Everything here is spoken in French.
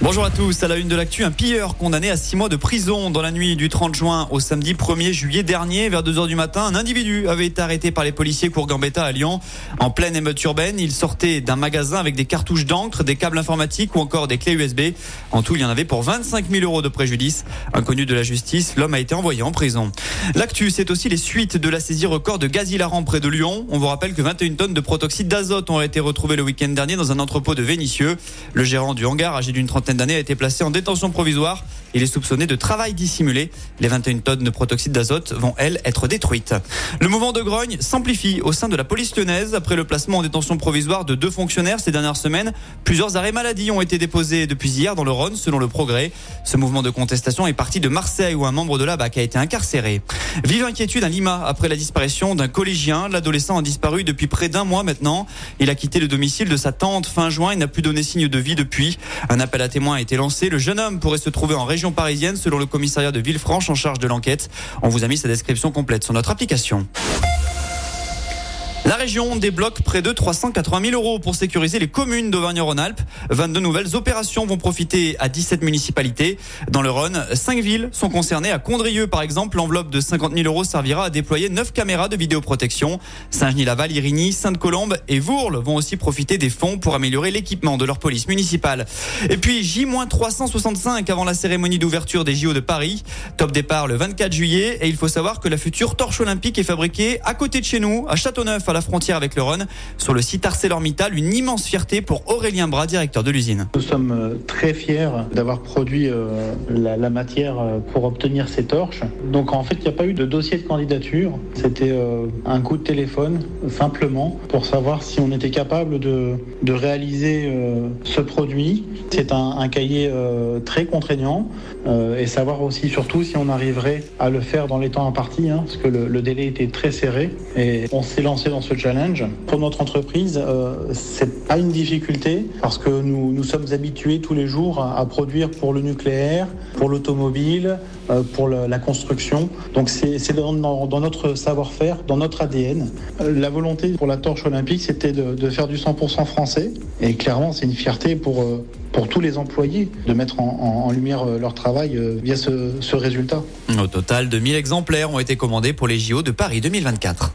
Bonjour à tous, à la une de l'actu, un pilleur condamné à 6 mois de prison dans la nuit du 30 juin au samedi 1er juillet dernier vers 2h du matin. Un individu avait été arrêté par les policiers Cour-Gambetta à Lyon en pleine émeute urbaine. Il sortait d'un magasin avec des cartouches d'encre, des câbles informatiques ou encore des clés USB. En tout, il y en avait pour 25 000 euros de préjudice. Inconnu de la justice, l'homme a été envoyé en prison. L'actu, c'est aussi les suites de la saisie record de gaz hilarant près de Lyon. On vous rappelle que 21 tonnes de protoxyde d'azote ont été retrouvées le week-end dernier dans un entrepôt de Vénissieux. Le gérant du hangar, âgé d'une trentaine d'années, a été placé en détention provisoire. Il est soupçonné de travail dissimulé. Les 21 tonnes de protoxyde d'azote vont, elles, être détruites. Le mouvement de grogne s'amplifie au sein de la police lyonnaise. Après le placement en détention provisoire de deux fonctionnaires ces dernières semaines, plusieurs arrêts maladie ont été déposés depuis hier dans le Rhône, selon le progrès. Ce mouvement de contestation est parti de Marseille où un membre de la BAC a été incarcéré. Vive inquiétude à Lima après la disparition d'un collégien. L'adolescent a disparu depuis près d'un mois maintenant. Il a quitté le domicile de sa tante fin juin et n'a plus donné signe de vie depuis. Un appel à témoins a été lancé. Le jeune homme pourrait se trouver en région parisienne selon le commissariat de Villefranche en charge de l'enquête. On vous a mis sa description complète sur notre application. La région débloque près de 380 000 euros pour sécuriser les communes d'Auvergne-Rhône-Alpes. 22 nouvelles opérations vont profiter à 17 municipalités. Dans le Rhône, 5 villes sont concernées. À Condrieu, par exemple, l'enveloppe de 50 000 euros servira à déployer 9 caméras de vidéoprotection. Saint-Genis-Laval, Irigny, Sainte-Colombe et Vourles vont aussi profiter des fonds pour améliorer l'équipement de leur police municipale. Et puis, J-365 avant la cérémonie d'ouverture des JO de Paris. Top départ le 24 juillet. Et il faut savoir que la future torche olympique est fabriquée à côté de chez nous, à Châteauneuf, à la frontière avec le Rhône. Sur le site ArcelorMittal, une immense fierté pour Aurélien Bras, directeur de l'usine. Nous sommes euh, très fiers d'avoir produit euh, la, la, matière euh, pour obtenir ces torches. Donc en fait, il n'y a pas eu de dossier de candidature. C'était un coup de téléphone, simplement, pour savoir si on était capable de, réaliser ce produit. C'est un, un, cahier très contraignant et savoir aussi surtout si on arriverait à le faire dans les temps impartis, hein, parce que le, le délai était très serré. Et on s'est lancé dans ce challenge. Pour notre entreprise, euh, c'est pas une difficulté parce que nous, nous sommes habitués tous les jours à, produire pour le nucléaire, pour l'automobile, euh, pour la, construction. Donc c'est dans, notre savoir-faire, dans notre ADN. Euh, la volonté pour la torche olympique, c'était de, faire du 100% français. Et clairement, c'est une fierté pour, euh, pour tous les employés de mettre en lumière leur travail via ce, ce résultat. Au total, 2000 exemplaires ont été commandés pour les JO de Paris 2024.